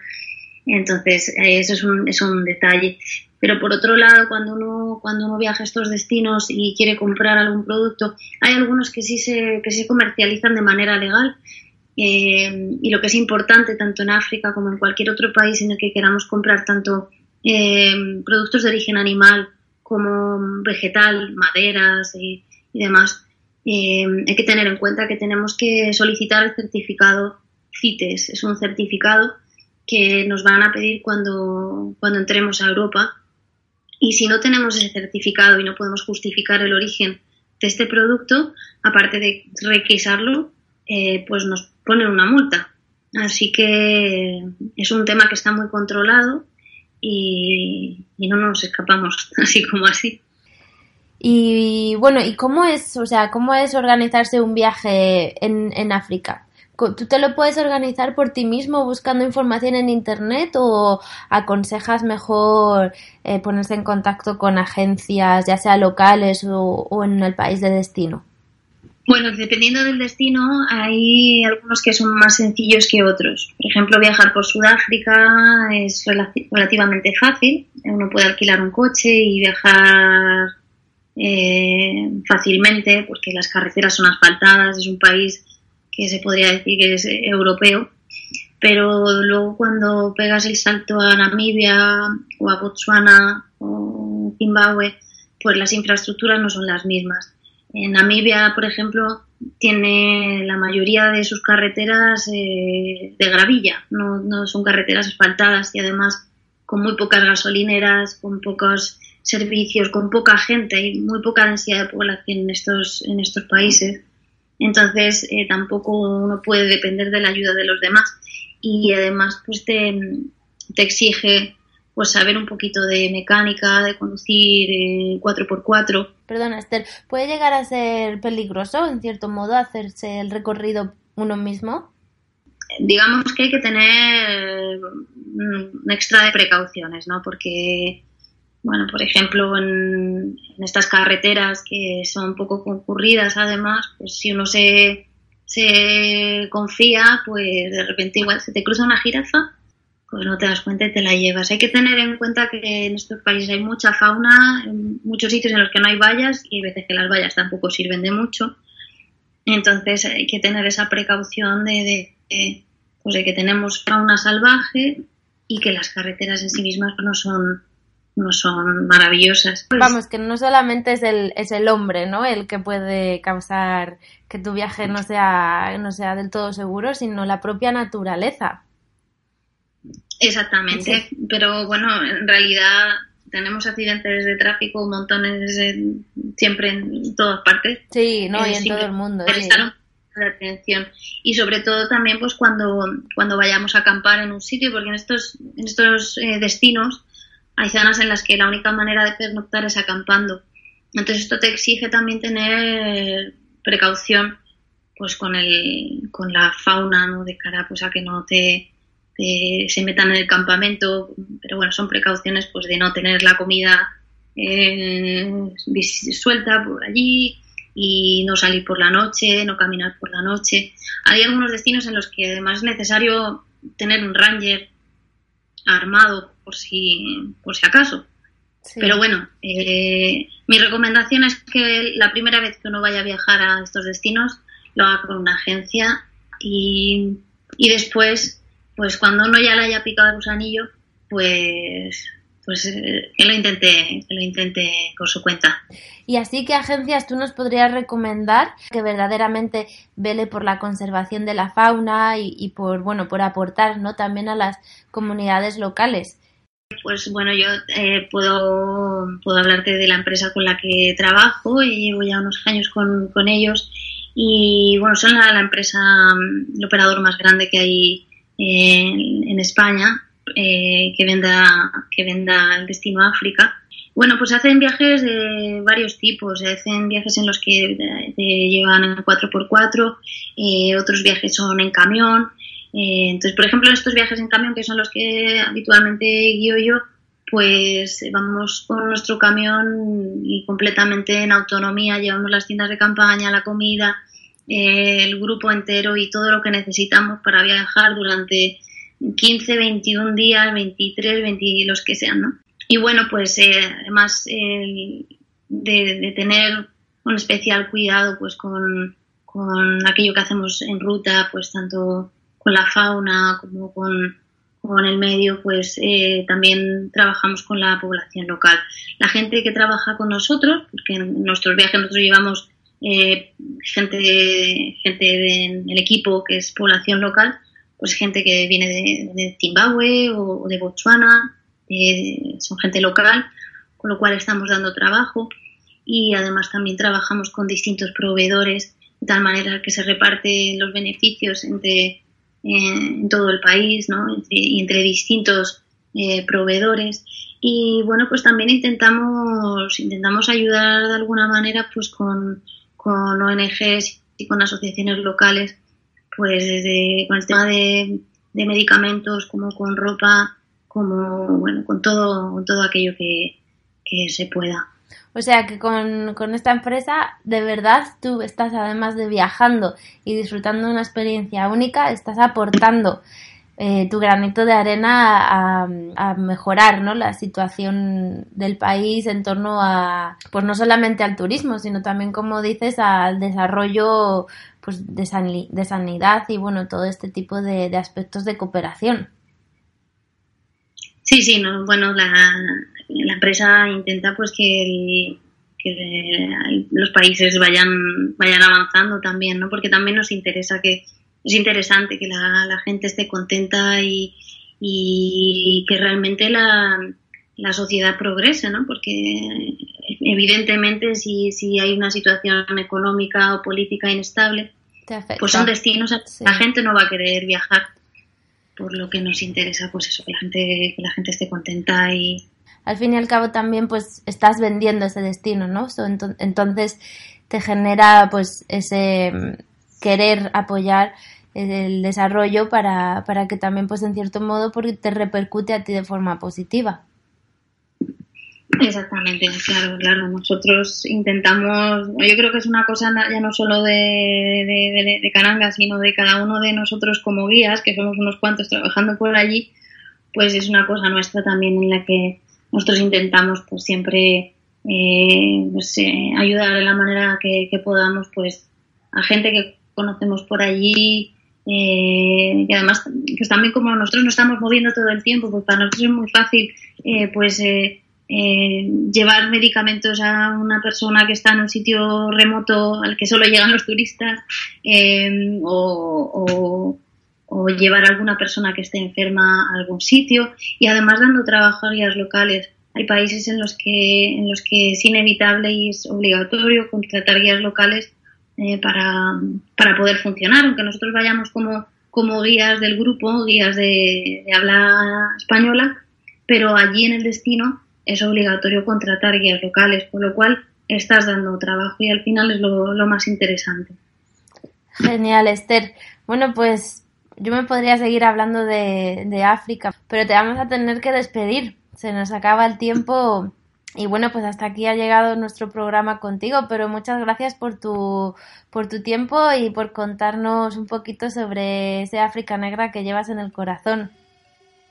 Entonces, eh, eso es un, es un detalle. Pero por otro lado, cuando uno, cuando uno viaja a estos destinos y quiere comprar algún producto, hay algunos que sí se, que se comercializan de manera legal. Eh, y lo que es importante, tanto en África como en cualquier otro país en el que queramos comprar tanto eh, productos de origen animal como vegetal, maderas y, y demás, eh, hay que tener en cuenta que tenemos que solicitar el certificado CITES. Es un certificado que nos van a pedir cuando, cuando entremos a Europa. Y si no tenemos ese certificado y no podemos justificar el origen de este producto, aparte de requisarlo, eh, pues nos ponen una multa. Así que es un tema que está muy controlado y, y no nos escapamos [LAUGHS] así como así. Y bueno, ¿y cómo es, o sea, cómo es organizarse un viaje en, en África? ¿Tú te lo puedes organizar por ti mismo buscando información en Internet o aconsejas mejor eh, ponerse en contacto con agencias, ya sea locales o, o, en el país de destino? Bueno, dependiendo del destino, hay algunos que son más sencillos que otros. Por ejemplo, viajar por Sudáfrica es relativamente fácil. Uno puede alquilar un coche y viajar eh, fácilmente porque las carreteras son asfaltadas, es un país que se podría decir que es europeo, pero luego cuando pegas el salto a Namibia o a Botswana o Zimbabue, pues las infraestructuras no son las mismas. En Namibia, por ejemplo, tiene la mayoría de sus carreteras eh, de gravilla, no, no son carreteras asfaltadas y además con muy pocas gasolineras, con pocos servicios, con poca gente y muy poca densidad de población en estos, en estos países. Entonces, eh, tampoco uno puede depender de la ayuda de los demás. Y además, pues te, te exige pues saber un poquito de mecánica, de conducir eh, 4x4. Perdona, Esther, ¿puede llegar a ser peligroso, en cierto modo, hacerse el recorrido uno mismo? Digamos que hay que tener un extra de precauciones, ¿no? Porque bueno, por ejemplo, en, estas carreteras que son poco concurridas, además, pues si uno se, se confía, pues de repente igual se te cruza una jirafa, pues no te das cuenta y te la llevas. Hay que tener en cuenta que en estos países hay mucha fauna, en muchos sitios en los que no hay vallas y hay veces que las vallas tampoco sirven de mucho. Entonces hay que tener esa precaución de, de, de pues de que tenemos fauna salvaje y que las carreteras en sí mismas no son no son maravillosas. Pues... Vamos, que no solamente es el, es el hombre, ¿no? El que puede causar que tu viaje no sea, no sea del todo seguro, sino la propia naturaleza. Exactamente, sí. pero bueno, en realidad tenemos accidentes de tráfico montones en, siempre en todas partes. Sí, no, eh, y en todo el mundo. Sí. La atención y sobre todo también pues cuando cuando vayamos a acampar en un sitio porque en estos en estos eh, destinos hay zonas en las que la única manera de pernoctar es acampando. Entonces esto te exige también tener precaución pues con el con la fauna no de cara pues a que no te, se metan en el campamento. Pero bueno son precauciones pues de no tener la comida eh, suelta por allí y no salir por la noche no caminar por la noche. Hay algunos destinos en los que además es necesario tener un ranger armado por si por si acaso Sí. pero bueno, eh, mi recomendación es que la primera vez que uno vaya a viajar a estos destinos lo haga con una agencia y, y después, pues cuando uno ya le haya picado el gusanillo, pues, pues eh, que lo intente, que lo intente por su cuenta. Y así, ¿qué agencias tú nos podrías recomendar que verdaderamente vele por la conservación de la fauna y, y por, bueno, por aportar, ¿no? También a las comunidades locales. Pues bueno, yo eh, puedo, puedo hablarte de la empresa con la que trabajo y llevo ya unos años con, con ellos y bueno, son la, empresa, el operador más grande que hay en, en España eh, que venda que venda el destino África. Bueno, pues hacen viajes de varios tipos, hacen viajes en los que eh, te llevan en 4x4, eh, otros viajes son en camión, eh, entonces, por ejemplo, en estos viajes en camión, que son los que habitualmente guío yo, pues eh, vamos con nuestro camión y completamente en autonomía, llevamos las tiendas de campaña, la comida, eh, el grupo entero y todo lo que necesitamos para viajar durante 15, 21 días, 23, 20, los que sean, ¿no? Y bueno, pues eh, además de, de tener un especial cuidado pues con, con aquello que hacemos en ruta, pues tanto con la fauna como con, con el medio, pues eh, también trabajamos con la población local. La gente que trabaja con nosotros, porque en nuestros viajes nosotros llevamos eh, gente, gente del equipo que es población local, pues gente que viene de, de Zimbabue o, o de Botswana, eh, son gente local, con lo cual estamos dando trabajo y además también trabajamos con distintos proveedores de tal manera que se reparten los beneficios entre en todo el país, ¿no? Y entre distintos eh, proveedores. Y bueno, pues también intentamos, intentamos ayudar de alguna manera pues con, con ONGs y con asociaciones locales, pues desde con el tema de, de medicamentos, como con ropa, como bueno, con todo, con todo aquello que, que se pueda. O sea que con, con, esta empresa, de verdad, tú estás además de viajando y disfrutando de una experiencia única, estás aportando eh, tu granito de arena a, mejorar ¿no? la situación del país en torno a, pues no solamente al turismo, sino también, como dices, al desarrollo pues, de sanidad y bueno, todo este tipo de, de aspectos de cooperación. Sí, sí, no, bueno, la, la empresa intenta pues que, el, que los países vayan, vayan avanzando también, ¿no? Porque también nos interesa que, es interesante que la, la gente esté contenta y, y que realmente la, la, sociedad progrese, ¿no? Porque evidentemente si, si hay una situación económica o política inestable, pues son destinos a sí. la gente no va a querer viajar por lo que nos interesa pues eso que la gente que la gente esté contenta y al fin y al cabo también pues estás vendiendo ese destino no entonces te genera pues ese querer apoyar el desarrollo para, para que también pues en cierto modo porque te repercute a ti de forma positiva Exactamente, claro, claro. Nosotros intentamos, yo creo que es una cosa ya no solo de, de, de, de, Caranga, sino de cada uno de nosotros como guías, que somos unos cuantos trabajando por allí, pues es una cosa nuestra también en la que nosotros intentamos pues siempre eh, pues, eh, ayudar de la manera que, que, podamos pues a gente que conocemos por allí eh, y además pues también como nosotros nos estamos moviendo todo el tiempo pues para nosotros es muy fácil pues eh, llevar medicamentos a una persona que está en un sitio remoto al que solo llegan los turistas eh, o, o, llevar a alguna persona que esté enferma a algún sitio y además dando trabajo a guías locales. Hay países en los que, en los que es inevitable y es obligatorio contratar guías locales eh, para, para poder funcionar, aunque nosotros vayamos como, como guías del grupo, guías de, habla española, pero allí en el destino es obligatorio contratar guías locales, por lo cual estás dando trabajo y al final es lo más interesante. Genial, Esther. Bueno, pues yo me podría seguir hablando de, de África, pero te vamos a tener que despedir. Se nos acaba el tiempo y bueno, pues hasta aquí ha llegado nuestro programa contigo, pero muchas gracias por tu, por tu tiempo y por contarnos un poquito sobre ese África negra que llevas en el corazón.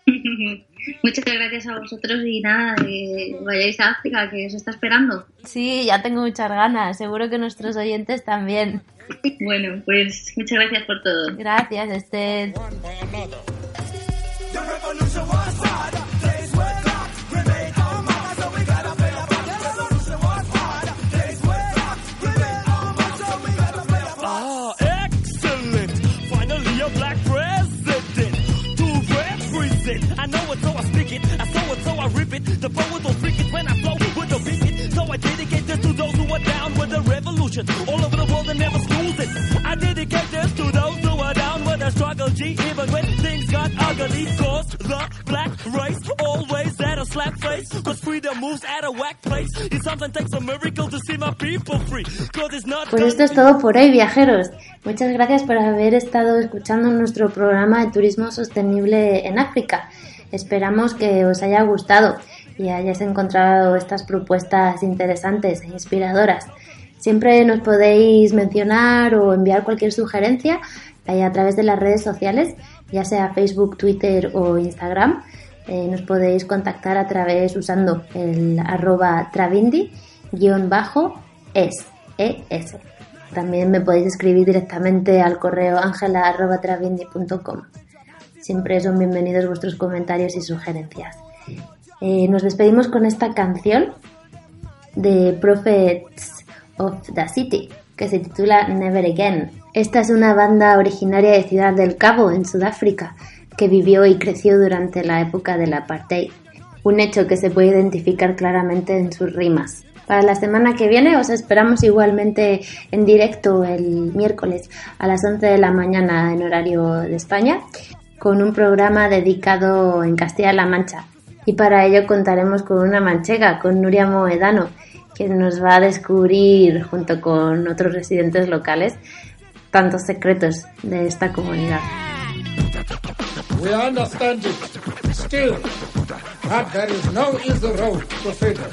[LAUGHS] Muchas gracias a vosotros y nada, que vayáis a África, que os está esperando. Sí, ya tengo muchas ganas, seguro que nuestros oyentes también. [LAUGHS] Bueno, pues muchas gracias por todo. Gracias, Esther. Represent. I know it, so I speak it. I saw it, so I rip it. The poet will freak it when I flow with the beat. it. So I dedicate this to those who are down with the revolution. All over the world and never schools it. Struggle. G, even when things got ugly. Cause the black race always a slap face. Cause freedom moves at a whack. It sometimes takes a miracle to see my people free. Cause it's not Pues esto es todo por hoy, viajeros. Muchas gracias por haber estado escuchando nuestro programa de turismo sostenible en África. Esperamos que os haya gustado y hayáis encontrado estas propuestas interesantes e inspiradoras. Siempre nos podéis mencionar o enviar cualquier sugerencia a través de las redes sociales, ya sea Facebook, Twitter o Instagram. Eh, nos podéis contactar a través usando el arroba travindi-es. ES. También me podéis escribir directamente al correo angela.travindi.com. Siempre son bienvenidos vuestros comentarios y sugerencias. Eh, nos despedimos con esta canción de Prophets of the City, que se titula Never Again. Esta es una banda originaria de Ciudad del Cabo, en Sudáfrica, que vivió y creció durante la época del apartheid. Un hecho que se puede identificar claramente en sus rimas. Para la semana que viene os esperamos igualmente en directo el miércoles a las 11 de la mañana en horario de España con un programa dedicado en Castilla-La Mancha. Y para ello contaremos con una manchega, con Nuria Moedano, quien nos va a descubrir junto con otros residentes locales tantos secretos de esta comunidad. We understand it. Still, that there is no easy road to freedom.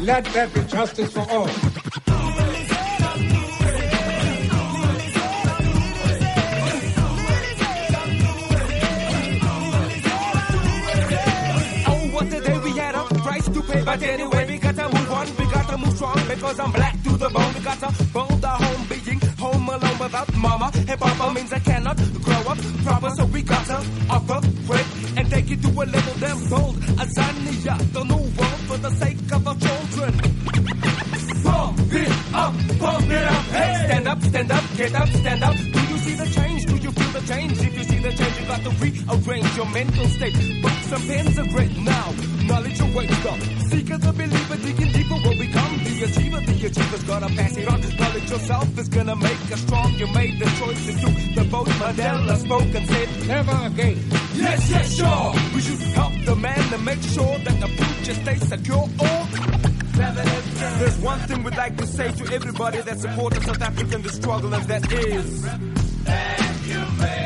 Let there be justice for all. Oh, what a day we had a price to pay. But anyway, move we gotta move strong because I'm black to the bone. We gotta build our home being home alone without mama and papa means I cannot grow up proper. So we gotta operate and take it to a level damn bold. Azania, the new world for the sake of our children. Pump it up, pump it up, hey! Stand up, stand up, get up, stand up. Do you see the change? Do you feel the change? If you see the change, you got to rearrange your mental state. Books and pens are great now. Knowledge awaits up. Seeker the believer, digging deeper gonna pass it on. Knowledge yourself is gonna make us strong. You made the choice to do the vote. Mandela spoke and said, Never again. Yes, yes, sure. We should help the man to make sure that the future stays secure. Or there's one thing we'd like to say to everybody that supports the South Africa in the struggle, and that is. Reducing